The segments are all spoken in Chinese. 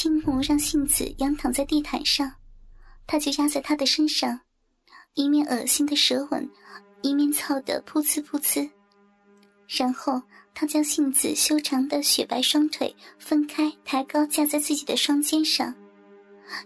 青木让杏子仰躺在地毯上，他就压在她的身上，一面恶心的舌吻，一面操得噗呲噗呲。然后他将杏子修长的雪白双腿分开，抬高架在自己的双肩上，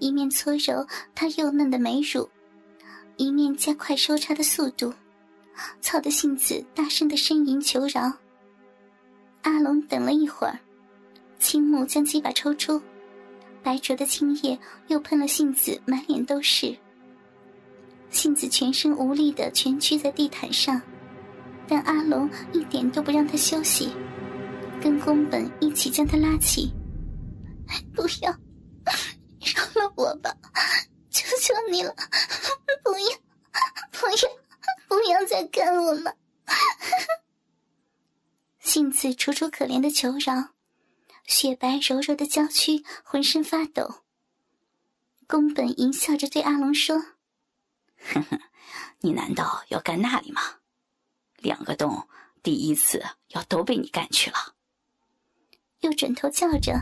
一面搓揉她幼嫩的美乳，一面加快收插的速度，操得杏子大声的呻吟求饶。阿龙等了一会儿，青木将鸡巴抽出，白灼的青液又喷了杏子满脸都是。杏子全身无力的蜷曲在地毯上，但阿龙一点都不让他休息，跟宫本一起将他拉起。不要，饶了我吧，求求你了，不要，不要，不要再干我了。杏子楚楚可怜的求饶，雪白柔柔的娇躯浑身发抖。宫本淫笑着对阿龙说：“哼哼，你难道要干那里吗？两个洞，第一次要都被你干去了。”又转头叫着：“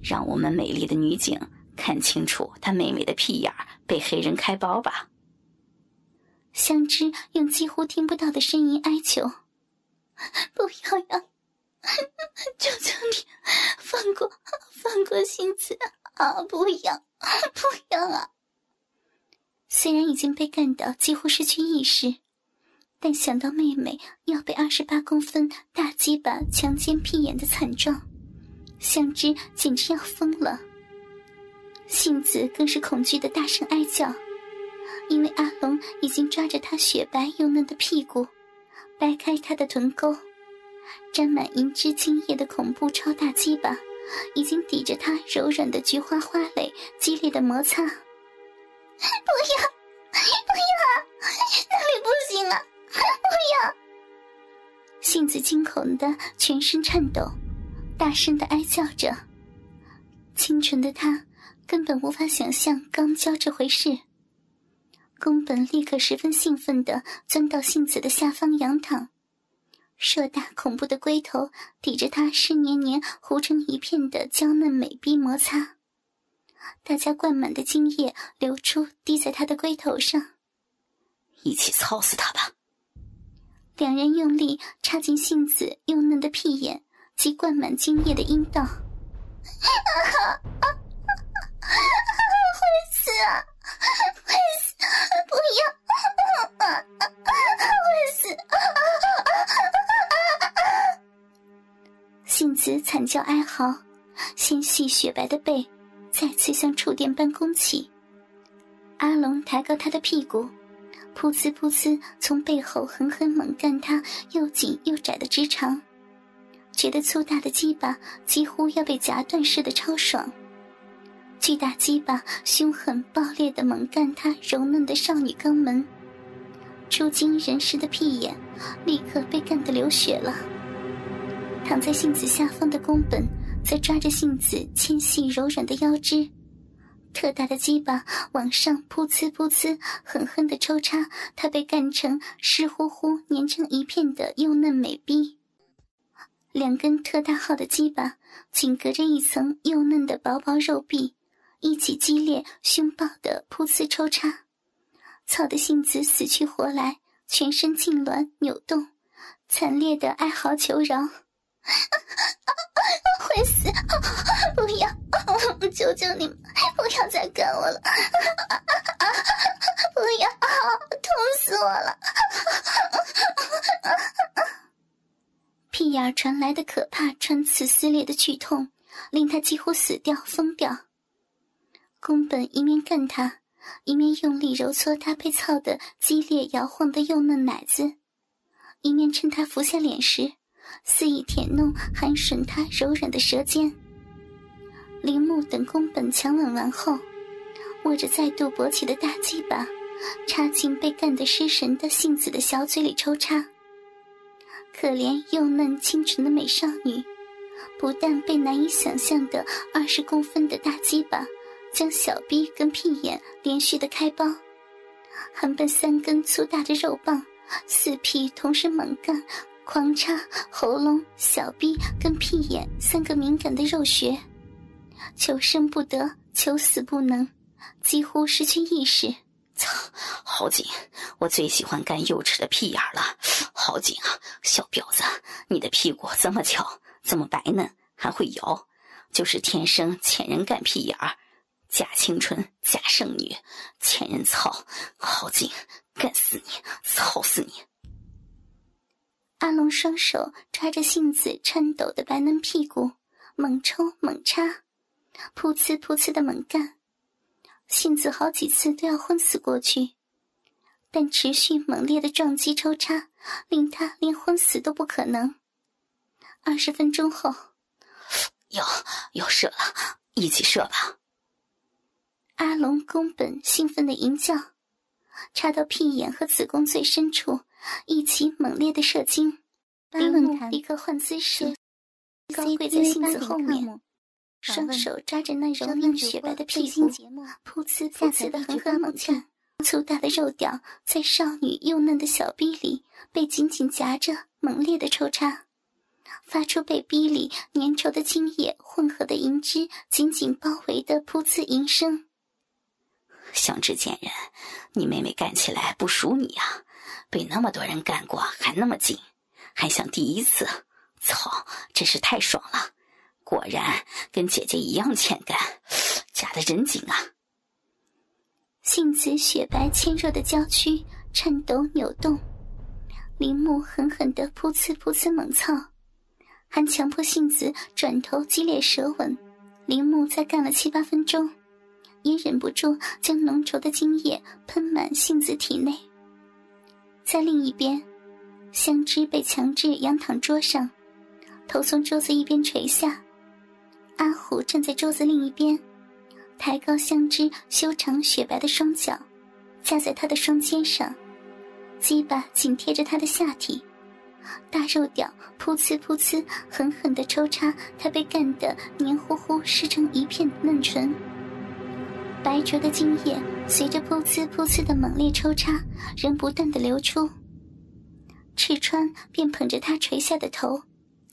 让我们美丽的女警看清楚她妹妹的屁眼被黑人开包吧。”香枝用几乎听不到的声音哀求。不要呀！求求你，放过放过杏子啊！不要，不要啊！虽然已经被干到几乎失去意识，但想到妹妹要被二十八公分大鸡巴强奸屁眼的惨状，香枝简直要疯了。杏子更是恐惧的大声哀叫，因为阿龙已经抓着她雪白又嫩的屁股。掰开她的臀沟，沾满银汁精液的恐怖超大鸡巴，已经抵着他柔软的菊花花蕾激烈的摩擦。不要，不要，那里不行啊！不要！杏子惊恐的全身颤抖，大声的哀叫着。清纯的他根本无法想象肛交这回事。宫本立刻十分兴奋地钻到杏子的下方仰躺，硕大恐怖的龟头抵着她湿黏黏糊成一片的娇嫩美臂摩擦，大家灌满的精液流出，滴在他的龟头上。一起操死他吧！两人用力插进杏子幼嫩的屁眼及灌满精液的阴道，会死啊！会死！不要！会死！杏子惨叫哀嚎，纤细雪白的背再次像触电般弓起。阿龙抬高他的屁股，噗呲噗呲从背后狠狠猛干他又紧又窄的直肠，觉得粗大的鸡巴几乎要被夹断似的超爽。巨大鸡巴凶狠暴烈的猛干他柔嫩的少女肛门，出惊人世的屁眼立刻被干得流血了。躺在杏子下方的宫本则抓着杏子纤细柔软的腰肢，特大的鸡巴往上噗呲噗呲狠狠的抽插她被干成湿乎乎粘成一片的幼嫩美臂。两根特大号的鸡巴紧隔着一层幼嫩的薄薄肉壁。一起激烈凶暴的噗呲抽插，操的杏子死去活来，全身痉挛扭动，惨烈的哀嚎求饶：“啊 啊会死！不要！求求你们，不要再干我了！啊啊不要！痛死我了！”屁眼传来的可怕穿刺撕裂的剧痛，令他几乎死掉疯掉。宫本一面干他，一面用力揉搓他被操得激烈摇晃的幼嫩奶子，一面趁他伏下脸时，肆意舔弄、含吮他柔软的舌尖。铃木等宫本强吻完后，握着再度勃起的大鸡巴，插进被干得失神的杏子的小嘴里抽插。可怜幼嫩清纯的美少女，不但被难以想象的二十公分的大鸡巴。将小臂跟屁眼连续的开包，还被三根粗大的肉棒四屁同时猛干，狂插喉咙、小臂跟屁眼三个敏感的肉穴，求生不得，求死不能，几乎失去意识。操，好紧！我最喜欢干幼稚的屁眼了，好紧啊！小婊子，你的屁股这么翘，这么白嫩，还会摇，就是天生欠人干屁眼儿，假青春，假剩女，欠人操，好紧，干死你，操死你！阿龙双手抓着杏子颤抖的白嫩屁股，猛抽猛插，噗呲噗呲的猛干。杏子好几次都要昏死过去，但持续猛烈的撞击抽插令他连昏死都不可能。二十分钟后，要要射了，一起射吧！阿龙宫本兴奋的吟叫，插到屁眼和子宫最深处。一起猛烈的射精，林木立刻换姿势，高跪在杏子后面，双手抓着那柔嫩雪白的屁股，噗呲噗呲的狠狠猛干。粗大的肉屌在少女幼嫩的小逼里被紧紧夹着，猛烈的抽插，发出被逼里粘稠的精液混合的银汁紧紧包围的噗呲吟声。香枝贱人，你妹妹干起来不输你呀！被那么多人干过，还那么紧，还像第一次，操，真是太爽了！果然跟姐姐一样欠干，夹得真紧啊！杏子雪白纤弱的娇躯颤抖扭动，铃木狠狠的噗呲噗呲猛操，还强迫杏子转头激烈舌吻。铃木再干了七八分钟，也忍不住将浓稠的精液喷满杏子体内。在另一边，香枝被强制仰躺桌上，头从桌子一边垂下。阿虎站在桌子另一边，抬高香枝修长雪白的双脚，架在他的双肩上，鸡巴紧贴着他的下体，大肉屌噗呲噗呲狠狠地抽插他被干得黏糊糊、湿成一片嫩唇。白灼的精液随着噗呲噗呲的猛烈抽插，仍不断的流出。赤川便捧着他垂下的头，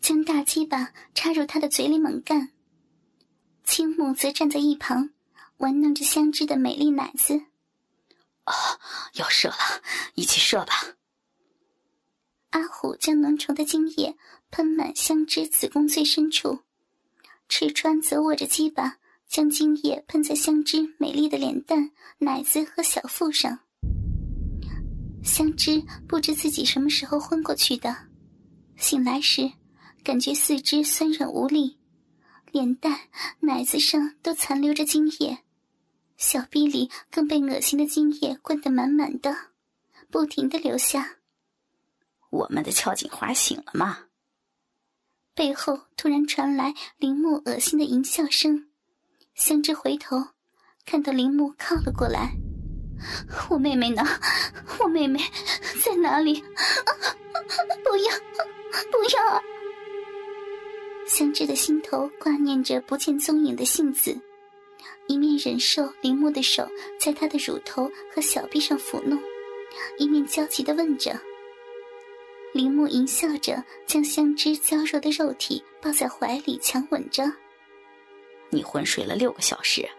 将大鸡巴插入他的嘴里猛干。青木则站在一旁，玩弄着香枝的美丽奶子。啊，要射了，一起射吧！阿虎将浓稠的精液喷满香枝子宫最深处，赤川则握着鸡巴。将精液喷在香枝美丽的脸蛋、奶子和小腹上。香枝不知自己什么时候昏过去的，醒来时，感觉四肢酸软无力，脸蛋、奶子上都残留着精液，小臂里更被恶心的精液灌得满满的，不停的流下。我们的俏锦华醒了吗？背后突然传来铃木恶心的淫笑声。香枝回头，看到铃木靠了过来。我妹妹呢？我妹妹在哪里？不要，不要！香枝的心头挂念着不见踪影的杏子，一面忍受铃木的手在她的乳头和小臂上抚弄，一面焦急的问着。铃木淫笑着，将香枝娇弱的肉体抱在怀里，强吻着。你昏睡了六个小时，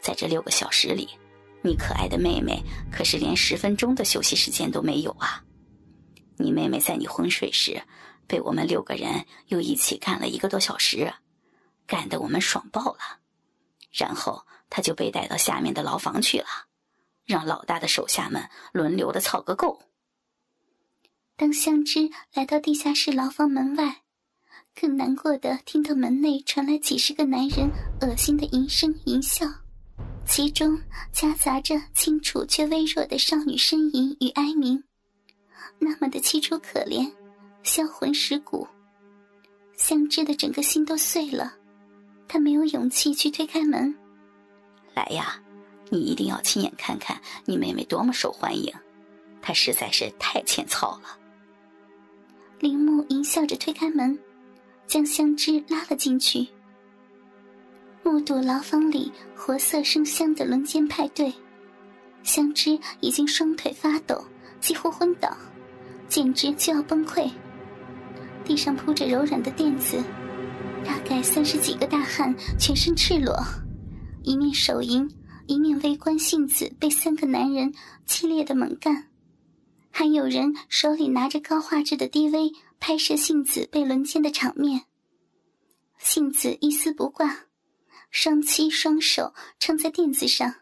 在这六个小时里，你可爱的妹妹可是连十分钟的休息时间都没有啊！你妹妹在你昏睡时，被我们六个人又一起干了一个多小时，干得我们爽爆了。然后她就被带到下面的牢房去了，让老大的手下们轮流的操个够。当香枝来到地下室牢房门外。更难过的，听到门内传来几十个男人恶心的淫声淫笑，其中夹杂着清楚却微弱的少女呻吟与哀鸣，那么的凄楚可怜，销魂蚀骨。相知的整个心都碎了，他没有勇气去推开门。来呀，你一定要亲眼看看你妹妹多么受欢迎，她实在是太欠操了。铃木淫笑着推开门。将香枝拉了进去，目睹牢房里活色生香的轮奸派对，香枝已经双腿发抖，几乎昏倒，简直就要崩溃。地上铺着柔软的垫子，大概三十几个大汉全身赤裸，一面手淫，一面围观杏子被三个男人激烈的猛干，还有人手里拿着高画质的 DV 拍摄杏子被轮奸的场面。杏子一丝不挂，双膝双手撑在垫子上，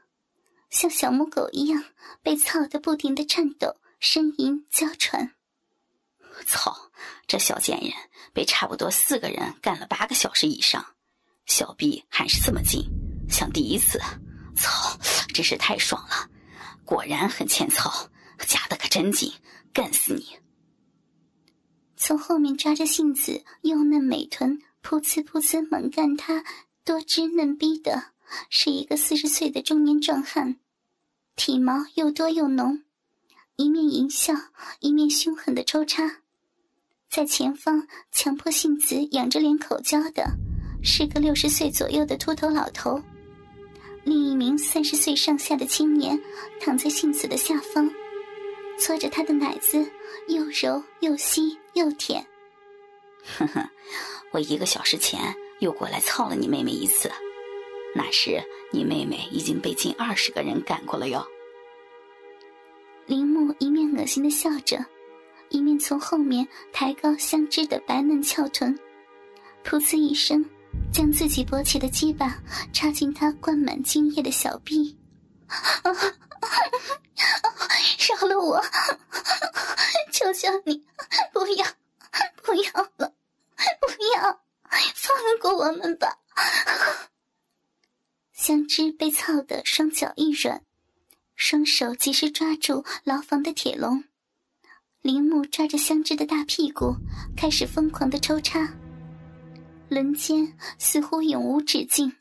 像小母狗一样被操得不停的颤抖、呻吟、娇喘。操！这小贱人被差不多四个人干了八个小时以上，小臂还是这么紧，像第一次。操！真是太爽了，果然很欠操，夹的可真紧，干死你！从后面抓着杏子幼嫩美臀，噗呲噗呲猛干她多汁嫩逼的，是一个四十岁的中年壮汉，体毛又多又浓，一面淫笑，一面凶狠的抽插。在前方强迫杏子仰着脸口交的，是个六十岁左右的秃头老头。另一名三十岁上下的青年躺在杏子的下方，搓着他的奶子，又揉又吸又舔。哼哼，我一个小时前又过来操了你妹妹一次，那时你妹妹已经被近二十个人干过了哟。铃木一面恶心的笑着。一面从后面抬高香芝的白嫩翘臀，噗呲一声，将自己勃起的鸡巴插进她灌满精液的小臂。饶了我！求求你，不要，不要了，不要，放过我们吧！香芝被操得双脚一软，双手及时抓住牢房的铁笼。铃木抓着香枝的大屁股，开始疯狂的抽插，轮奸似乎永无止境。